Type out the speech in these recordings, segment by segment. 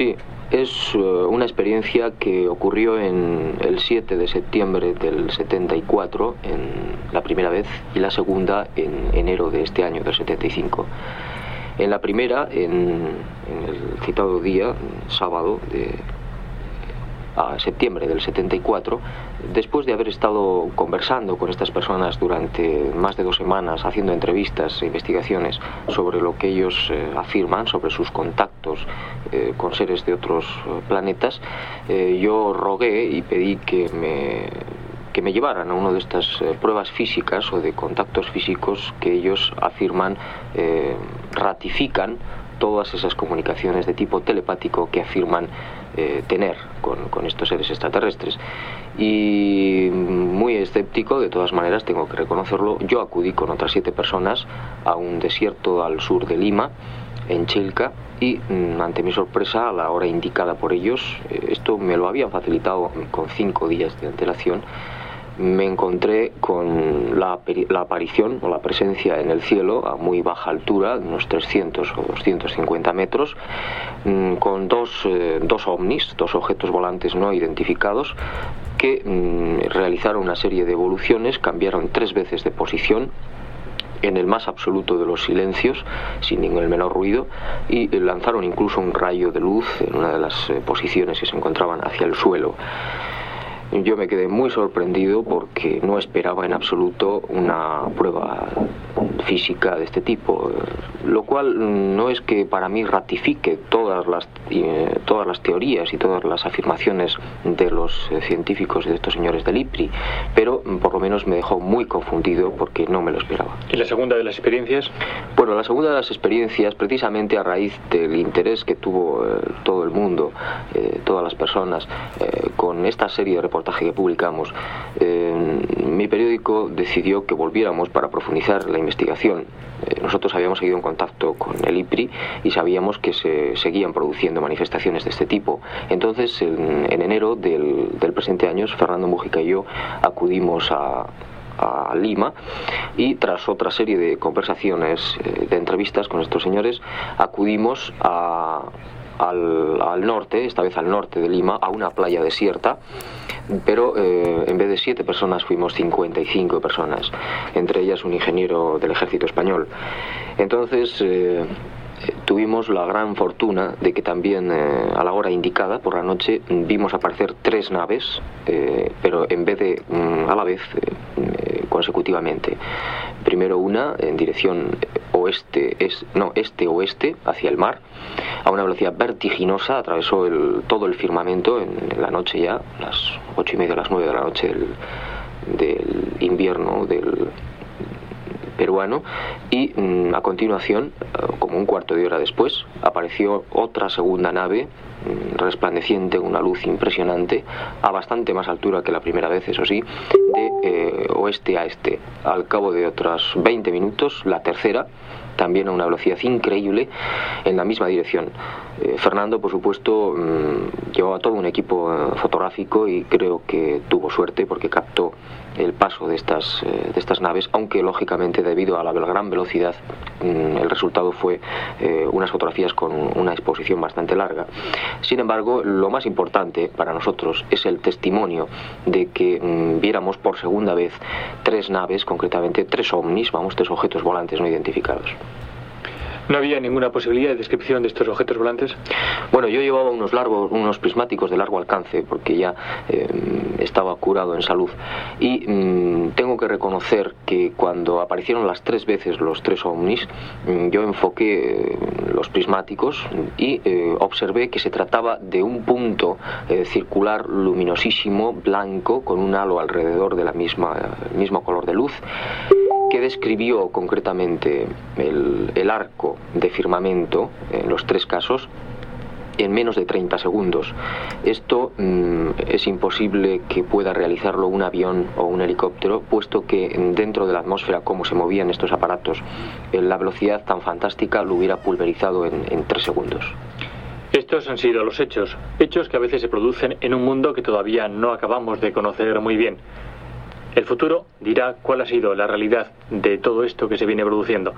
Sí, es eh, una experiencia que ocurrió en el 7 de septiembre del 74, en la primera vez, y la segunda en enero de este año, del 75. En la primera, en, en el citado día, sábado de a septiembre del 74, después de haber estado conversando con estas personas durante más de dos semanas, haciendo entrevistas e investigaciones sobre lo que ellos eh, afirman, sobre sus contactos eh, con seres de otros eh, planetas, yo rogué y pedí que me que me llevaran a una de estas pruebas físicas o de contactos físicos que ellos afirman ratifican todas esas comunicaciones de tipo telepático que afirman eh, tener con, estos seres extraterrestres. Y muy escéptico, de todas maneras, tengo que reconocerlo, yo acudí con otras siete personas a un desierto al sur de Lima, en Chilca, y mm, ante mi sorpresa, a la hora indicada por ellos, eh, esto me lo habían facilitado con cinco días de antelación, me encontré con la, aparición o la presencia en el cielo a muy baja altura, unos 300 o 250 metros, mm, con dos, eh, dos ovnis, dos objetos volantes no identificados, que mm, realizaron una serie de evoluciones, cambiaron tres veces de posición, en el más absoluto de los silencios, sin ningún menor ruido, y lanzaron incluso un rayo de luz en una de las eh, posiciones que se encontraban hacia el suelo. Yo me quedé muy sorprendido porque no esperaba en absoluto una prueba física de este tipo, lo cual no es que para mí ratifique todas las, eh, todas las teorías y todas las afirmaciones de los eh, científicos de estos señores del IPRI, pero por lo menos me dejó muy confundido porque no me lo esperaba. ¿Y la segunda de las experiencias? Bueno, la segunda de las experiencias, precisamente a raíz del interés que tuvo eh, todo el mundo, todas las personas, con esta serie de reportajes, que publicamos, eh, mi periódico decidió que volviéramos para profundizar la investigación. Eh, nosotros habíamos seguido en contacto con el IPRI y sabíamos que se seguían produciendo manifestaciones de este tipo. Entonces, en, enero del, presente año, Fernando Mujica y yo acudimos a, Lima y tras otra serie de conversaciones, eh, de entrevistas con estos señores, acudimos a, al, norte, esta vez al norte de Lima, a una playa desierta, pero eh, en vez de siete personas fuimos 55 personas, entre ellas un ingeniero del ejército español. Entonces, eh, tuvimos la gran fortuna de que también eh, a la hora indicada, por la noche, vimos aparecer tres naves, pero en vez de mm, a la vez, consecutivamente. Primero una en dirección oeste, es, no, este-oeste, hacia el mar, a una velocidad vertiginosa, atravesó el, todo el firmamento en, la noche ya, las ocho y media, las nueve de la noche del, del invierno del peruano y mm, a continuación, eh, como un cuarto de hora después, apareció otra segunda nave mm, resplandeciente, una luz impresionante, a bastante más altura que la primera vez, eso sí, de eh, oeste a este. Al cabo de otros 20 minutos, la tercera, también a una velocidad increíble en la misma dirección. Eh, Fernando, por supuesto, mm, llevaba todo un equipo eh, fotográfico y creo que tuvo suerte porque captó el paso de estas, eh, de estas naves, aunque lógicamente debido a la gran velocidad mm, el resultado fue unas fotografías con una exposición bastante larga. Sin embargo, lo más importante para nosotros es el testimonio de que mm, viéramos por segunda vez tres naves, concretamente tres ovnis, vamos, tres objetos volantes no identificados. ¿No había ninguna posibilidad de descripción de estos objetos volantes? Bueno, yo llevaba unos largos, unos prismáticos de largo alcance porque ya eh, estaba curado en salud y mm, tengo que reconocer que cuando aparecieron las tres veces los tres ovnis, mm, yo enfoqué eh, los prismáticos y eh, observé que se trataba de un punto circular luminosísimo, blanco, con un halo alrededor de la misma mismo color de luz que describió concretamente el, arco de firmamento en los tres casos en menos de 30 segundos. Esto mm, es imposible que pueda realizarlo un avión o un helicóptero, puesto que dentro de la atmósfera, como se movían estos aparatos, la velocidad tan fantástica lo hubiera pulverizado en, en tres segundos. Estos han sido los hechos, hechos que a veces se producen en un mundo que todavía no acabamos de conocer muy bien. El futuro dirá cuál ha sido la realidad de todo esto que se viene produciendo.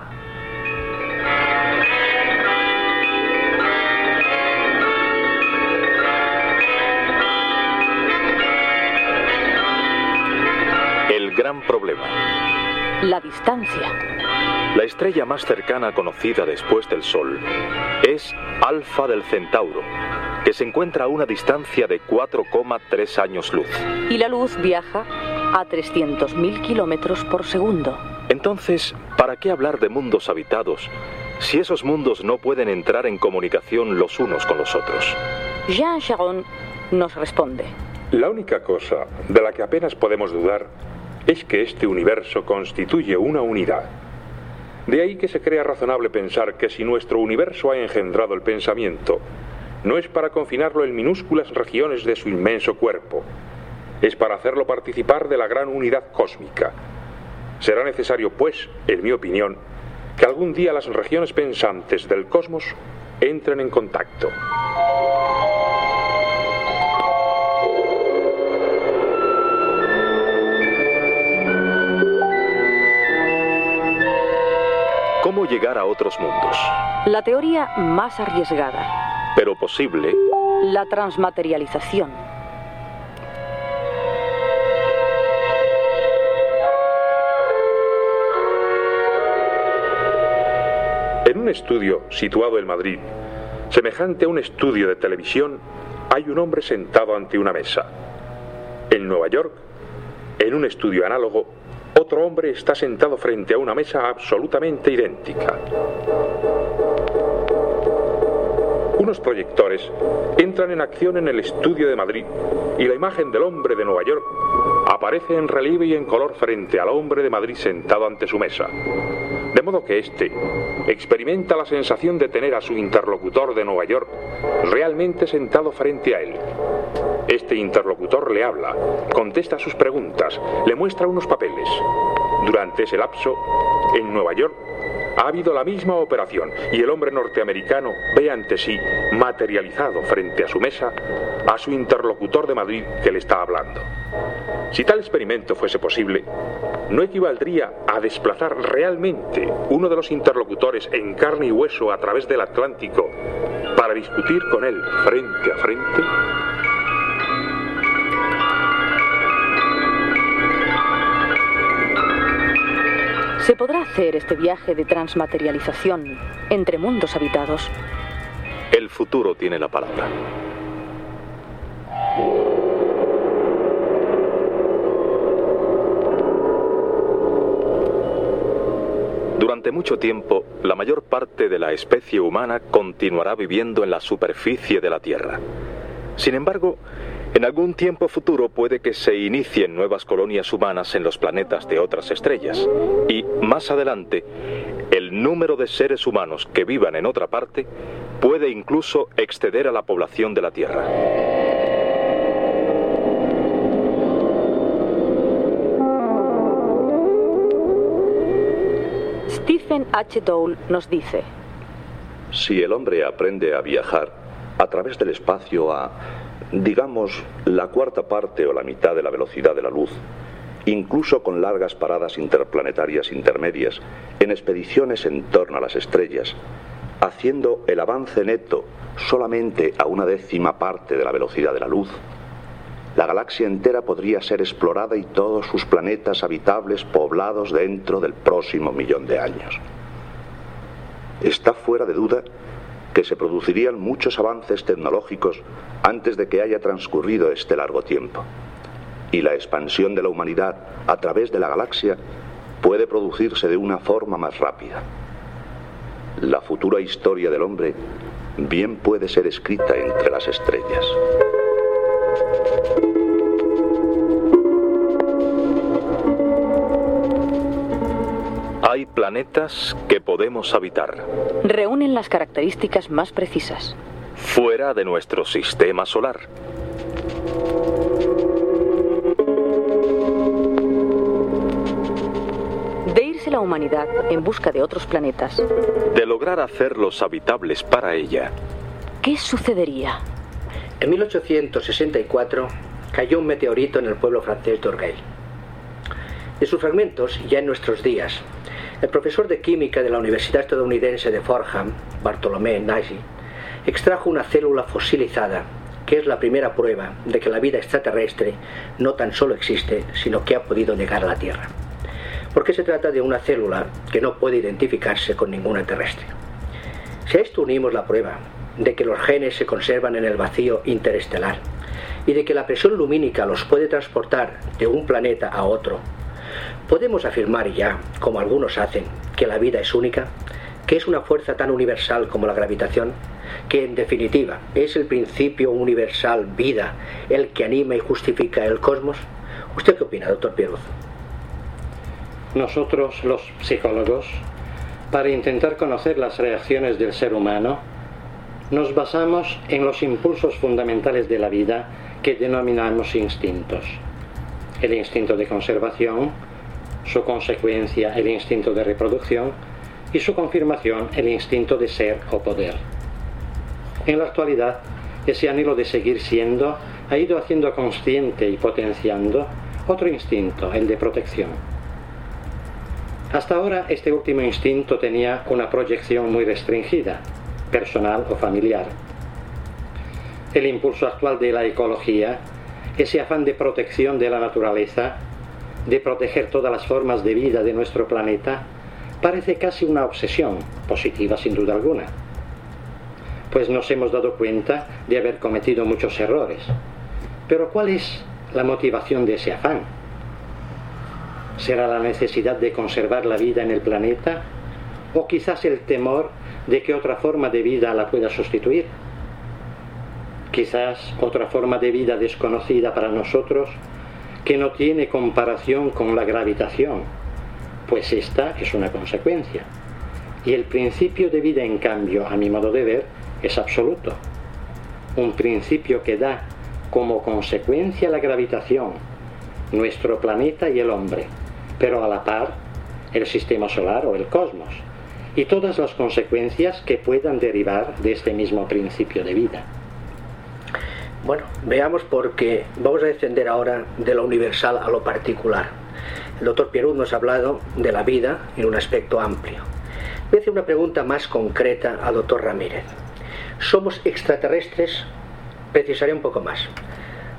El gran problema. La distancia. La estrella más cercana conocida después del Sol es Alfa del Centauro, que se encuentra a una distancia de 4,3 años luz. Y la luz viaja a 300.000 kilómetros por segundo. Entonces, ¿para qué hablar de mundos habitados si esos mundos no pueden entrar en comunicación los unos con los otros? Jean Charon nos responde. La única cosa de la que apenas podemos dudar es que este universo constituye una unidad. De ahí que se crea razonable pensar que si nuestro universo ha engendrado el pensamiento, no es para confinarlo en minúsculas regiones de su inmenso cuerpo, es para hacerlo participar de la gran unidad cósmica. Será necesario, pues, en mi opinión, que algún día las regiones pensantes del cosmos entren en contacto. ¿Cómo llegar a otros mundos? La teoría más arriesgada. Pero posible. La transmaterialización. Un estudio situado en Madrid, semejante a un estudio de televisión, hay un hombre sentado ante una mesa. En Nueva York, en un estudio análogo, otro hombre está sentado frente a una mesa absolutamente idéntica. Unos proyectores entran en acción en el estudio de Madrid y la imagen del hombre de Nueva York aparece en relieve y en color frente al hombre de Madrid sentado ante su mesa. De modo que éste experimenta la sensación de tener a su interlocutor de Nueva York realmente sentado frente a él. Este interlocutor le habla, contesta sus preguntas, le muestra unos papeles. Durante ese lapso, en Nueva York, ha habido la misma operación y el hombre norteamericano ve ante sí, materializado frente a su mesa, a su interlocutor de Madrid que le está hablando. Si tal experimento fuese posible, no equivaldría a desplazar realmente uno de los interlocutores en carne y hueso a través del Atlántico para discutir con él frente a frente. ¿Se podrá hacer este viaje de transmaterialización entre mundos habitados? El futuro tiene la palabra. Durante mucho tiempo, la mayor parte de la especie humana continuará viviendo en la superficie de la Tierra. Sin embargo, en algún tiempo futuro puede que se inicien nuevas colonias humanas en los planetas de otras estrellas y, más adelante, el número de seres humanos que vivan en otra parte puede incluso exceder a la población de la Tierra. Stephen H. Dole nos dice, Si el hombre aprende a viajar a través del espacio a, digamos, la cuarta parte o la mitad de la velocidad de la luz, incluso con largas paradas interplanetarias intermedias, en expediciones en torno a las estrellas, haciendo el avance neto solamente a una décima parte de la velocidad de la luz, la galaxia entera podría ser explorada y todos sus planetas habitables poblados dentro del próximo millón de años. Está fuera de duda que se producirían muchos avances tecnológicos antes de que haya transcurrido este largo tiempo. Y la expansión de la humanidad a través de la galaxia puede producirse de una forma más rápida. La futura historia del hombre bien puede ser escrita entre las estrellas. Hay planetas que podemos habitar. Reúnen las características más precisas. Fuera de nuestro sistema solar. De irse la humanidad en busca de otros planetas. De lograr hacerlos habitables para ella. ¿Qué sucedería? En 1864 cayó un meteorito en el pueblo francés de Orgueil. De sus fragmentos, ya en nuestros días, el profesor de química de la Universidad estadounidense de Fordham, Bartolomé Nagy, extrajo una célula fosilizada que es la primera prueba de que la vida extraterrestre no tan solo existe, sino que ha podido llegar a la Tierra. porque se trata de una célula que no puede identificarse con ninguna terrestre. Si a esto unimos la prueba de que los genes se conservan en el vacío interestelar y de que la presión lumínica los puede transportar de un planeta a otro, podemos afirmar ya, como algunos hacen, que la vida es única, que es una fuerza tan universal como la gravitación, que en definitiva es el principio universal vida el que anima y justifica el cosmos. ¿Usted qué opina, doctor Pieruz? Nosotros, los psicólogos, para intentar conocer las reacciones del ser humano, nos basamos en los impulsos fundamentales de la vida que denominamos instintos. El instinto de conservación, su consecuencia el instinto de reproducción y su confirmación el instinto de ser o poder. En la actualidad, ese anhelo de seguir siendo ha ido haciendo consciente y potenciando otro instinto, el de protección. Hasta ahora este último instinto tenía una proyección muy restringida, personal o familiar. El impulso actual de la ecología, ese afán de protección de la naturaleza, de proteger todas las formas de vida de nuestro planeta, parece casi una obsesión, positiva sin duda alguna. Pues nos hemos dado cuenta de haber cometido muchos errores. Pero ¿cuál es la motivación de ese afán? ¿Será la necesidad de conservar la vida en el planeta? ¿O quizás el temor de que otra forma de vida la pueda sustituir? Quizás otra forma de vida desconocida para nosotros que no tiene comparación con la gravitación, pues esta es una consecuencia. Y el principio de vida, en cambio, a mi modo de ver, es absoluto. Un principio que da como consecuencia la gravitación, nuestro planeta y el hombre, pero a la par el sistema solar o el cosmos, y todas las consecuencias que puedan derivar de este mismo principio de vida. Bueno, veamos porque vamos a descender ahora de lo universal a lo particular. El doctor Pierut nos ha hablado de la vida en un aspecto amplio. Voy a hacer una pregunta más concreta al doctor Ramírez. ¿Somos extraterrestres? Precisaré un poco más.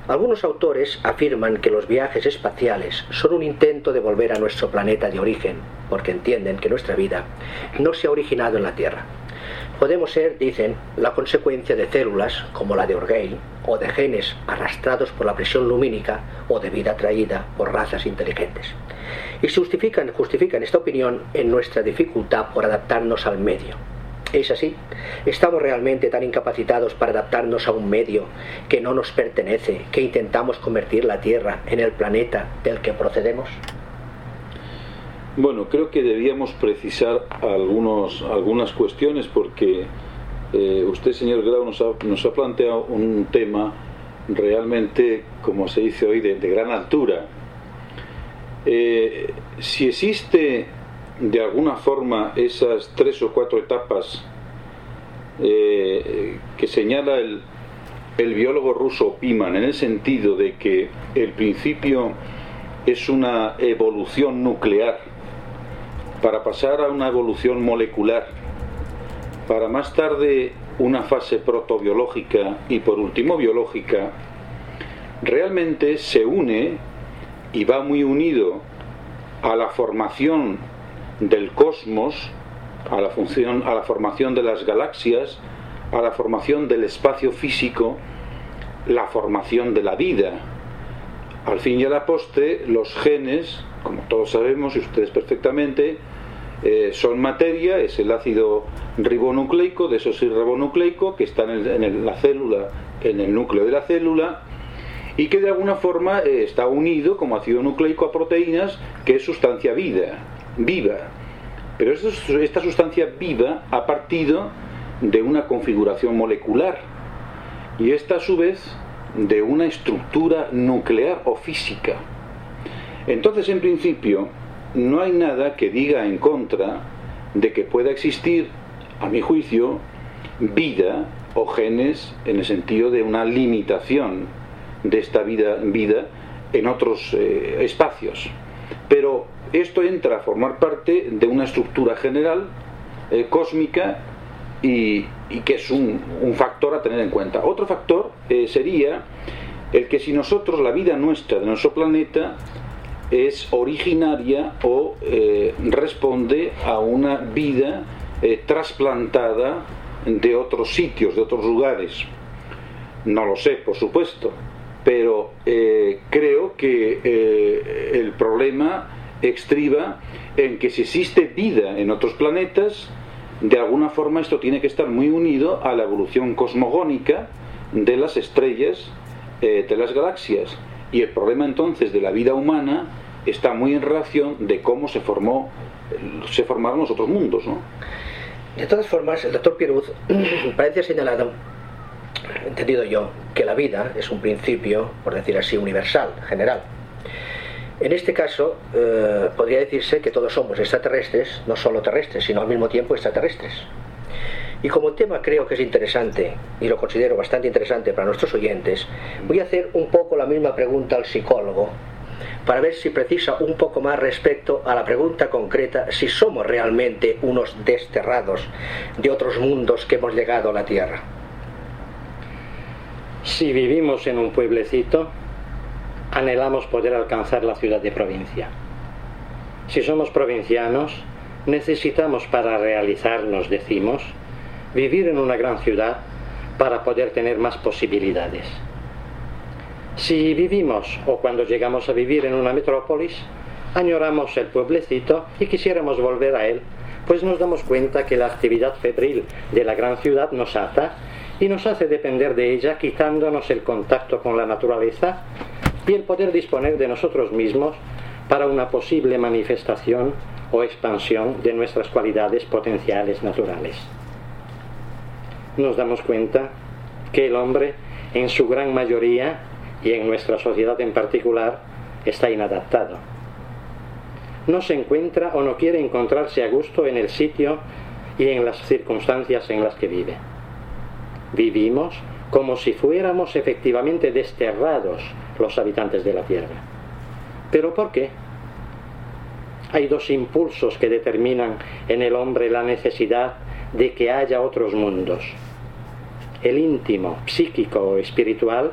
Algunos autores afirman que los viajes espaciales son un intento de volver a nuestro planeta de origen, porque entienden que nuestra vida no se ha originado en la Tierra. Podemos ser, dicen, la consecuencia de células como la de Orgel o de genes arrastrados por la presión lumínica o de vida traída por razas inteligentes. Y justifican, justifican esta opinión en nuestra dificultad por adaptarnos al medio. ¿Es así? ¿Estamos realmente tan incapacitados para adaptarnos a un medio que no nos pertenece, que intentamos convertir la Tierra en el planeta del que procedemos? Bueno, creo que debíamos precisar algunos, algunas cuestiones porque eh, usted, señor Grau, nos ha, nos ha, planteado un tema realmente, como se dice hoy, de, gran altura. Eh, si existe de alguna forma esas tres o cuatro etapas eh, que señala el, el biólogo ruso Piman, en el sentido de que el principio es una evolución nuclear, para pasar a una evolución molecular, para más tarde una fase protobiológica y por último biológica, realmente se une y va muy unido a la formación del cosmos, a la, función, a la formación de las galaxias, a la formación del espacio físico, la formación de la vida. Al fin y a la los genes, como todos sabemos y ustedes perfectamente, eh, son materia, es el ácido ribonucleico, de ribonucleico que está en, la célula, en el núcleo de la célula, y que de alguna forma eh, está unido como ácido nucleico a proteínas, que es sustancia vida, viva. Pero esta sustancia viva ha partido de una configuración molecular y esta a su vez de una estructura nuclear o física. Entonces, en principio, no hay nada que diga en contra de que pueda existir, a mi juicio, vida o genes en el sentido de una limitación de esta vida, en otros eh, espacios. Pero esto entra a formar parte de una estructura general eh, cósmica y, que es un, factor a tener en cuenta. Otro factor eh, sería el que si nosotros, la vida nuestra de nuestro planeta, es originaria o eh, responde a una vida eh, trasplantada de otros sitios, de otros lugares. No lo sé, por supuesto, pero eh, creo que el problema extriba en que si existe vida en otros planetas, de alguna forma esto tiene que estar muy unido a la evolución cosmogónica de las estrellas, de las galaxias. Y el problema entonces de la vida humana está muy en relación de cómo se formó se formaron los otros mundos ¿no? de todas formas el doctor Pieruz parece señalado entendido yo que la vida es un principio por decir así universal general en este caso eh, podría decirse que todos somos extraterrestres no solo terrestres sino al mismo tiempo extraterrestres y como tema creo que es interesante y lo considero bastante interesante para nuestros oyentes, voy a hacer un poco la misma pregunta al psicólogo para ver si precisa un poco más respecto a la pregunta concreta si somos realmente unos desterrados de otros mundos que hemos llegado a la Tierra. Si vivimos en un pueblecito, anhelamos poder alcanzar la ciudad de provincia. Si somos provincianos, necesitamos para realizarnos, decimos, vivir en una gran ciudad para poder tener más posibilidades. Si vivimos o cuando llegamos a vivir en una metrópolis, añoramos el pueblecito y quisiéramos volver a él, pues nos damos cuenta que la actividad febril de la gran ciudad nos ata y nos hace depender de ella quitándonos el contacto con la naturaleza y el poder disponer de nosotros mismos para una posible manifestación o expansión de nuestras cualidades potenciales naturales. Nos damos cuenta que el hombre, en su gran mayoría, y en nuestra sociedad en particular está inadaptado. No se encuentra o no quiere encontrarse a gusto en el sitio y en las circunstancias en las que vive. Vivimos como si fuéramos efectivamente desterrados los habitantes de la Tierra. ¿Pero por qué? Hay dos impulsos que determinan en el hombre la necesidad de que haya otros mundos. El íntimo, psíquico o espiritual,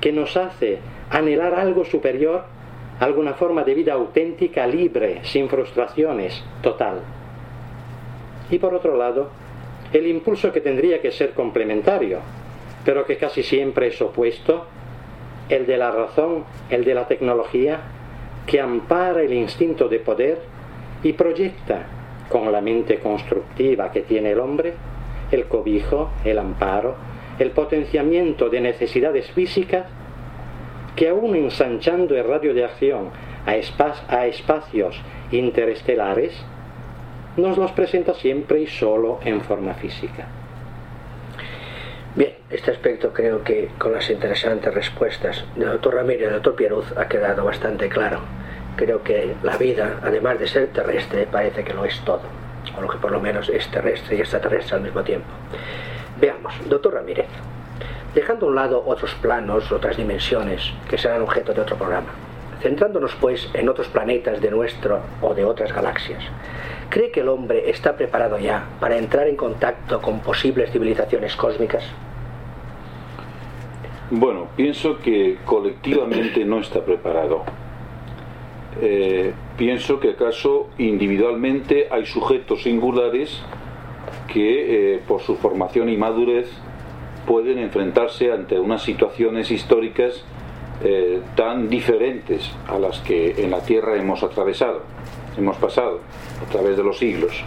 que nos hace anhelar algo superior, alguna forma de vida auténtica, libre, sin frustraciones, total. Y por otro lado, el impulso que tendría que ser complementario, pero que casi siempre es opuesto, el de la razón, el de la tecnología, que ampara el instinto de poder y proyecta, con la mente constructiva que tiene el hombre, el cobijo, el amparo, el potenciamiento de necesidades físicas que aún ensanchando el radio de acción a, a espacios interestelares, nos los presenta siempre y solo en forma física. Bien, este aspecto creo que con las interesantes respuestas del doctor Ramírez y del doctor Pieruz ha quedado bastante claro. Creo que la vida, además de ser terrestre, parece que lo es todo, o lo que por lo menos es terrestre y extraterrestre al mismo tiempo. Veamos, doctor Ramírez, dejando a un lado otros planos, otras dimensiones que serán objeto de otro programa, centrándonos pues en otros planetas de nuestro o de otras galaxias. ¿Cree que el hombre está preparado ya para entrar en contacto con posibles civilizaciones cósmicas? Bueno, pienso que colectivamente no está preparado. Eh, pienso que acaso individualmente hay sujetos singulares que eh, por su formación y madurez pueden enfrentarse ante unas situaciones históricas eh, tan diferentes a las que en la Tierra hemos atravesado, hemos pasado a través de los siglos.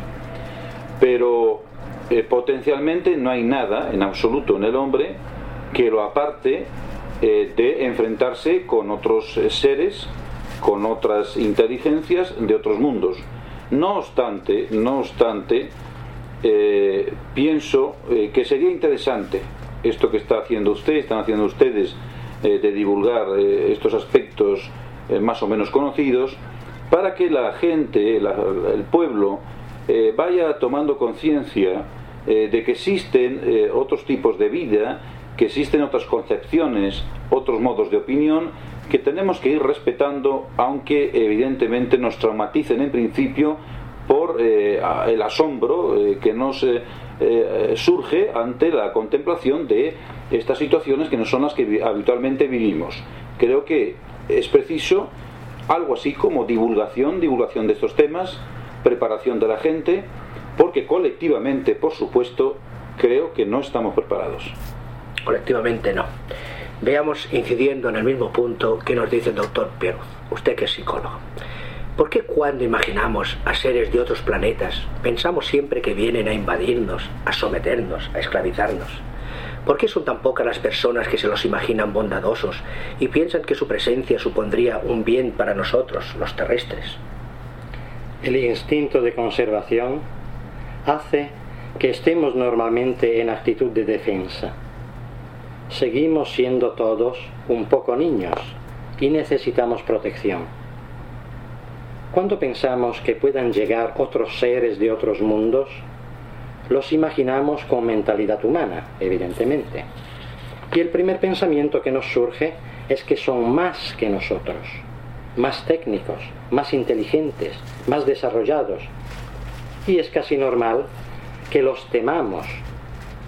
Pero potencialmente no hay nada en absoluto en el hombre que lo aparte de enfrentarse con otros seres, con otras inteligencias de otros mundos. No obstante, no obstante, eh, pienso eh, que sería interesante esto que está haciendo usted, están haciendo ustedes, eh, de divulgar estos aspectos más o menos conocidos, para que la gente, el pueblo, vaya tomando conciencia de que existen otros tipos de vida, que existen otras concepciones, otros modos de opinión, que tenemos que ir respetando, aunque evidentemente nos traumaticen en principio por eh, el asombro eh, que nos eh, surge ante la contemplación de estas situaciones que no son las que habitualmente vivimos. Creo que es preciso algo así como divulgación, divulgación de estos temas, preparación de la gente, porque colectivamente, por supuesto, creo que no estamos preparados. Colectivamente no. Veamos incidiendo en el mismo punto que nos dice el doctor Pierre, usted que es psicólogo. ¿Por qué cuando imaginamos a seres de otros planetas pensamos siempre que vienen a invadirnos, a someternos, a esclavizarnos? ¿Por qué son tan pocas las personas que se los imaginan bondadosos y piensan que su presencia supondría un bien para nosotros, los terrestres? El instinto de conservación hace que estemos normalmente en actitud de defensa. Seguimos siendo todos un poco niños y necesitamos protección. Cuando pensamos que puedan llegar otros seres de otros mundos, los imaginamos con mentalidad humana, evidentemente. Y el primer pensamiento que nos surge es que son más que nosotros, más técnicos, más inteligentes, más desarrollados. Y es casi normal que los temamos,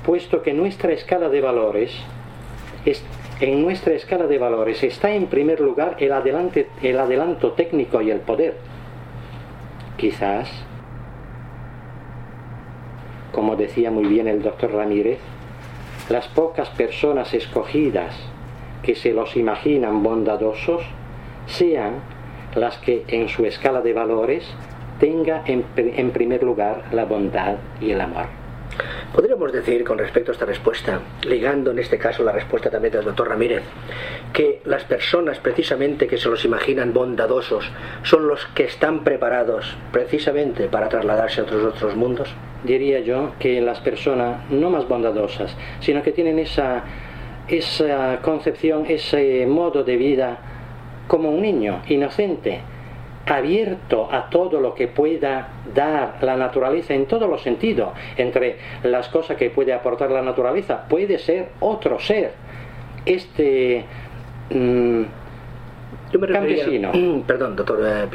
puesto que nuestra escala de valores en nuestra escala de valores está en primer lugar el, adelante, el adelanto técnico y el poder. Quizás, como decía muy bien el doctor Ramírez, las pocas personas escogidas que se los imaginan bondadosos sean las que en su escala de valores tenga en, en primer lugar la bondad y el amor. Podríamos decir con respecto a esta respuesta, ligando en este caso la respuesta también del doctor Ramírez, que las personas precisamente que se los imaginan bondadosos son los que están preparados precisamente para trasladarse a otros otros mundos. Diría yo que las personas no más bondadosas, sino que tienen esa, esa concepción, ese modo de vida como un niño inocente, abierto a todo lo que pueda dar la naturaleza en todos los sentidos. Entre las cosas que puede aportar la naturaleza, puede ser otro ser. Este mm, yo me refería, perdón, doctor eh,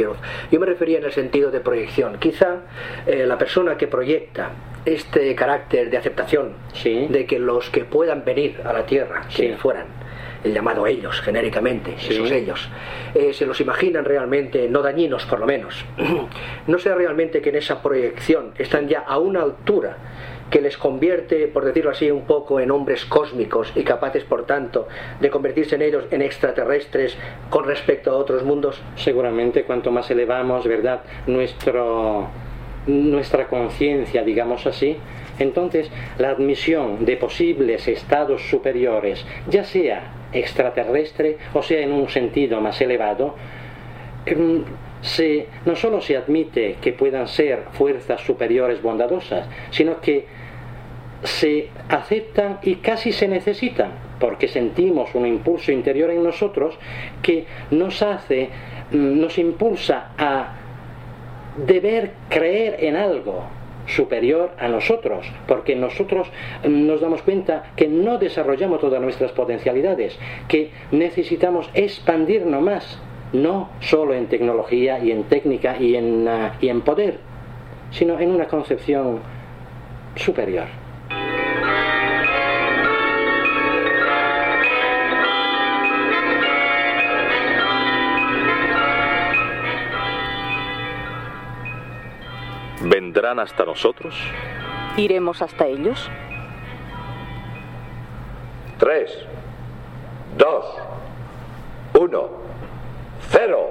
yo me refería en el sentido de proyección. Quizá eh, la persona que proyecta este carácter de aceptación de que los que puedan venir a la Tierra, que fueran, el llamado ellos, genéricamente, esos ellos, eh, se los imaginan realmente, no dañinos por lo menos. no sea realmente que en esa proyección están ya a una altura que les convierte, por decirlo así, un poco en hombres cósmicos y capaces, por tanto, de convertirse en ellos en extraterrestres con respecto a otros mundos? Seguramente, cuanto más elevamos, ¿verdad?, nuestro, nuestra conciencia, digamos así, entonces la admisión de posibles estados superiores, ya sea extraterrestre, o sea, en un sentido más elevado, em, se, no solo se admite que puedan ser fuerzas superiores bondadosas, sino que se aceptan y casi se necesitan, porque sentimos un impulso interior en nosotros que nos hace, mm, nos impulsa a deber creer en algo, superior a nosotros, porque nosotros nos damos cuenta que no desarrollamos todas nuestras potencialidades, que necesitamos expandirnos más, no solo en tecnología y en técnica y en, ah, y en poder, sino en una concepción superior. ¿Vendrán hasta nosotros? ¿Iremos hasta ellos? Tres, dos, uno, cero.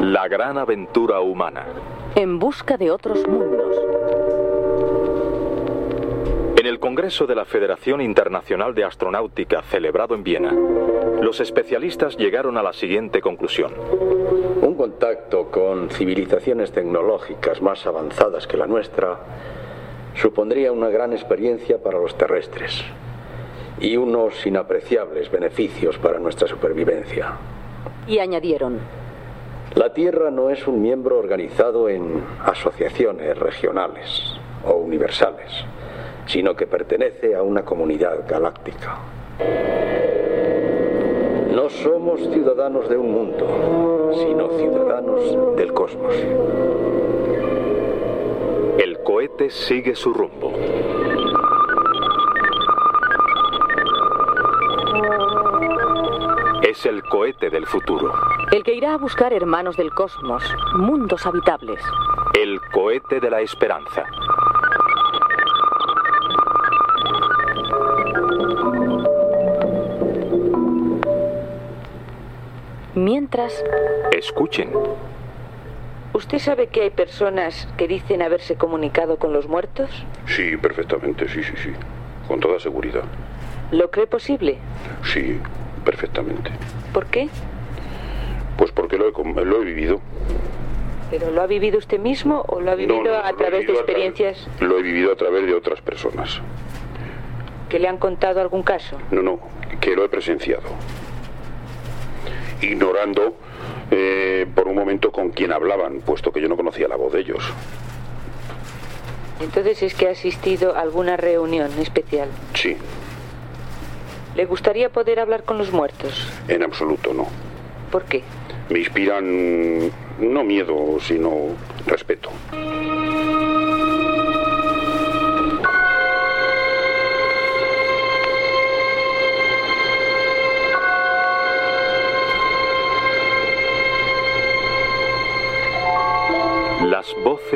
La gran aventura humana. En busca de otros mundos. Congreso de la Federación Internacional de Astronáutica celebrado en Viena, los especialistas llegaron a la siguiente conclusión. Un contacto con civilizaciones tecnológicas más avanzadas que la nuestra supondría una gran experiencia para los terrestres y unos inapreciables beneficios para nuestra supervivencia. Y añadieron, la Tierra no es un miembro organizado en asociaciones regionales o universales sino que pertenece a una comunidad galáctica. No somos ciudadanos de un mundo, sino ciudadanos del cosmos. El cohete sigue su rumbo. Es el cohete del futuro. El que irá a buscar hermanos del cosmos, mundos habitables. El cohete de la esperanza. Mientras... Escuchen. ¿Usted sabe que hay personas que dicen haberse comunicado con los muertos? Sí, perfectamente, sí, sí, sí. Con toda seguridad. ¿Lo cree posible? Sí, perfectamente. ¿Por qué? Pues porque lo he, lo he vivido. ¿Pero lo ha vivido usted mismo o lo ha vivido No, no, a través de vivido experiencias Lo he vivido a través de otras personas. que le han contado algún caso? No, no, que lo he presenciado. Ignorando eh, por un momento con quién hablaban, puesto que yo no conocía la voz de ellos. Entonces es que ha asistido a alguna reunión especial. Sí, ¿Le gustaría poder hablar con los muertos? en absoluto no. ¿Por qué? Me inspiran no miedo, sino respeto.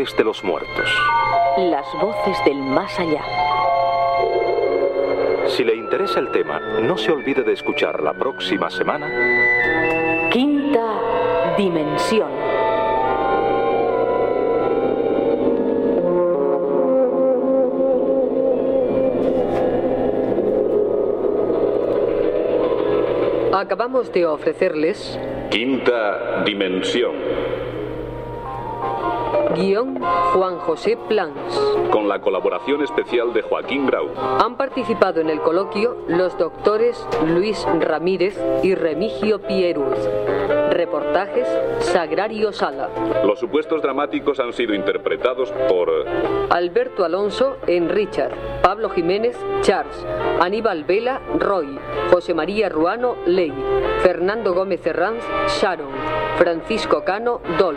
Voces de los muertos. Las voces del más allá. Si le interesa el tema, no se olvide de escuchar la próxima semana Quinta dimensión. Acabamos de ofrecerles Quinta dimensión. Guion Juan José Plans. Con la colaboración especial de Joaquín Grau. Han participado en el coloquio los doctores Luis Ramírez y Remigio Pieruz. Reportajes Sagrario Sala. Los supuestos dramáticos han sido interpretados por Alberto Alonso en Richard, Pablo Jiménez Charles, Aníbal Vela Roy, José María Ruano Ley, Fernando Gómez Herranz Sharon, Francisco Cano Dol,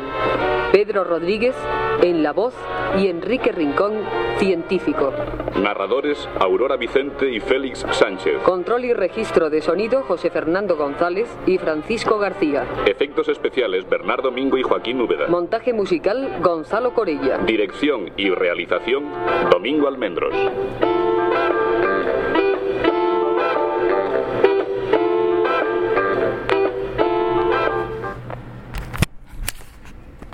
Pedro Rodríguez en La Voz y Enrique Rincón Científico. narradores Aurora Vicente y Félix Sánchez. Control y registro de sonido José Fernando González y Francisco García. Efectos especiales Bernardo Mingo y Joaquín Úbeda. Montaje musical Gonzalo Corella. Dirección y realización Domingo Almendros.